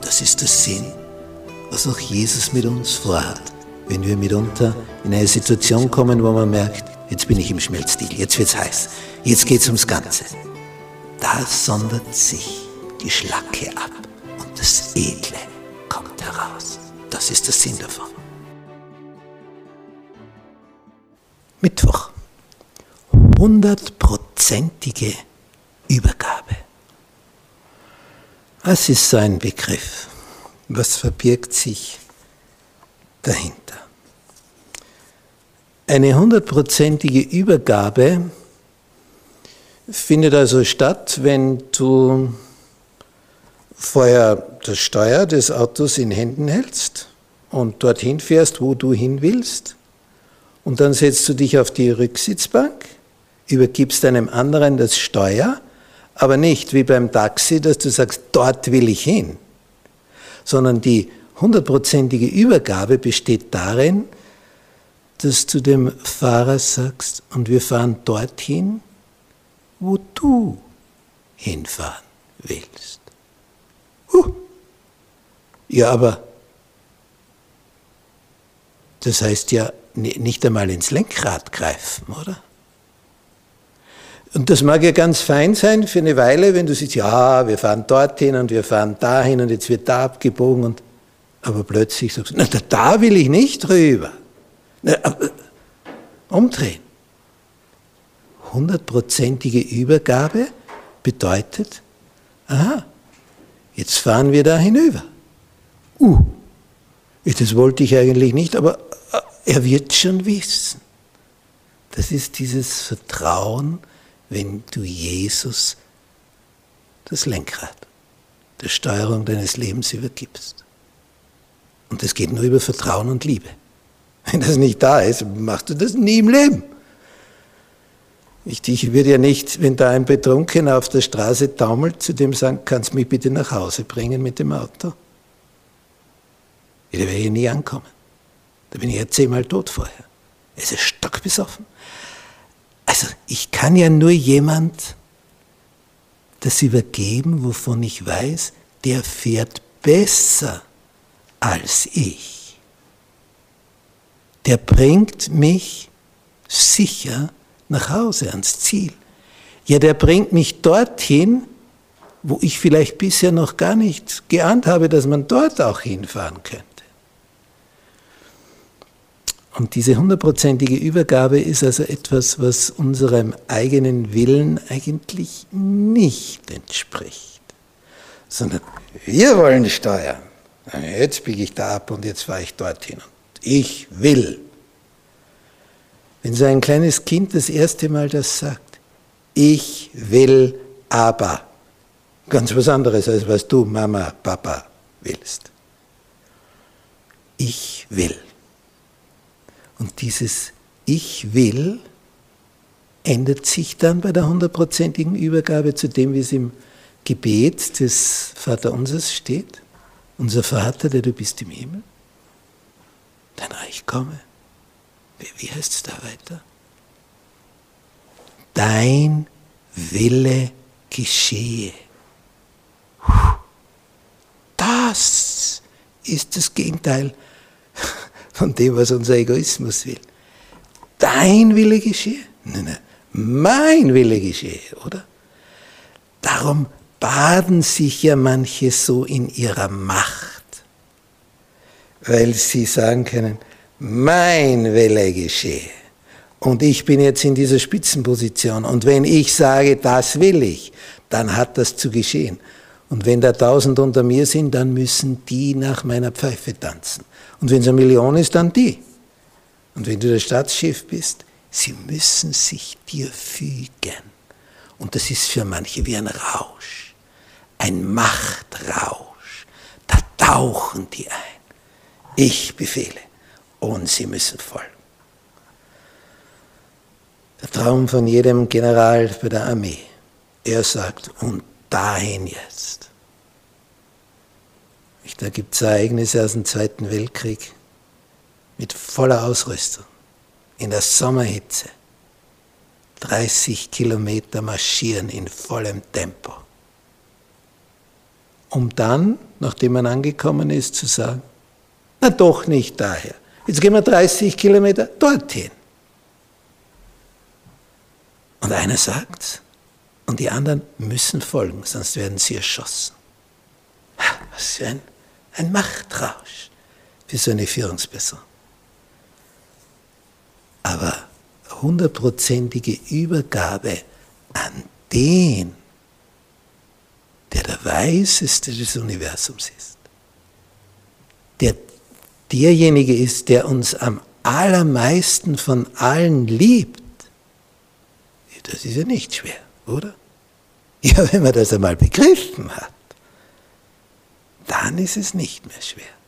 Das ist der Sinn, was auch Jesus mit uns vorhat, wenn wir mitunter in eine Situation kommen, wo man merkt, jetzt bin ich im Schmelzstil, jetzt wird's heiß, jetzt geht's ums Ganze. Da sondert sich die Schlacke ab und das Edle kommt heraus. Das ist der Sinn davon. Mittwoch. Hundertprozentige Übergabe. Was ist so ein Begriff? Was verbirgt sich dahinter? Eine hundertprozentige Übergabe findet also statt, wenn du vorher das Steuer des Autos in Händen hältst und dorthin fährst, wo du hin willst. Und dann setzt du dich auf die Rücksitzbank, übergibst einem anderen das Steuer, aber nicht wie beim Taxi, dass du sagst, dort will ich hin, sondern die hundertprozentige Übergabe besteht darin, dass du dem Fahrer sagst, und wir fahren dorthin, wo du hinfahren willst. Huh. Ja, aber das heißt ja nicht einmal ins Lenkrad greifen, oder? Und das mag ja ganz fein sein für eine Weile, wenn du siehst, ja, wir fahren dorthin und wir fahren dahin und jetzt wird da abgebogen und aber plötzlich sagst du, na, da will ich nicht rüber. Na, aber, umdrehen. Hundertprozentige Übergabe bedeutet, aha, jetzt fahren wir da hinüber. Uh, das wollte ich eigentlich nicht, aber äh, er wird schon wissen. Das ist dieses Vertrauen, wenn du Jesus das Lenkrad der Steuerung deines Lebens übergibst. Und das geht nur über Vertrauen und Liebe. Wenn das nicht da ist, machst du das nie im Leben. Ich, ich würde ja nicht, wenn da ein Betrunkener auf der Straße taumelt, zu dem sagen, kannst du mich bitte nach Hause bringen mit dem Auto? Ja, der wäre hier nie ankommen. Da bin ich ja zehnmal tot vorher. Er ist stockbesoffen. Also ich kann ja nur jemand das übergeben, wovon ich weiß, der fährt besser als ich. Der bringt mich sicher nach Hause ans Ziel. Ja, der bringt mich dorthin, wo ich vielleicht bisher noch gar nicht geahnt habe, dass man dort auch hinfahren könnte. Und diese hundertprozentige Übergabe ist also etwas, was unserem eigenen Willen eigentlich nicht entspricht, sondern wir wollen steuern. Jetzt biege ich da ab und jetzt fahre ich dorthin. Und ich will. Wenn so ein kleines Kind das erste Mal das sagt, ich will aber, ganz was anderes als was du, Mama, Papa willst. Ich will. Und dieses Ich will ändert sich dann bei der hundertprozentigen Übergabe zu dem, wie es im Gebet des Vaterunsers steht. Unser Vater, der du bist im Himmel, dein Reich komme. Wie, wie heißt es da weiter? Dein Wille geschehe. Das ist das Gegenteil von dem, was unser Egoismus will. Dein Wille geschehe? Nein, nein, mein Wille geschehe, oder? Darum baden sich ja manche so in ihrer Macht, weil sie sagen können, mein Wille geschehe. Und ich bin jetzt in dieser Spitzenposition. Und wenn ich sage, das will ich, dann hat das zu geschehen. Und wenn da tausend unter mir sind, dann müssen die nach meiner Pfeife tanzen. Und wenn es eine Million ist, dann die. Und wenn du der Staatschef bist, sie müssen sich dir fügen. Und das ist für manche wie ein Rausch, ein Machtrausch. Da hauchen die ein. Ich befehle und sie müssen folgen. Der Traum von jedem General bei der Armee. Er sagt, und dahin jetzt. Da gibt es Ereignisse aus dem Zweiten Weltkrieg mit voller Ausrüstung, in der Sommerhitze. 30 Kilometer marschieren in vollem Tempo. Um dann, nachdem man angekommen ist, zu sagen, na doch nicht daher. Jetzt gehen wir 30 Kilometer dorthin. Und einer sagt, und die anderen müssen folgen, sonst werden sie erschossen. Was für ein, ein Machtrausch für so eine Führungsperson. Aber hundertprozentige Übergabe an den, der der Weiseste des Universums ist, der derjenige ist, der uns am allermeisten von allen liebt, das ist ja nicht schwer, oder? Ja, wenn man das einmal begriffen hat, dann ist es nicht mehr schwer.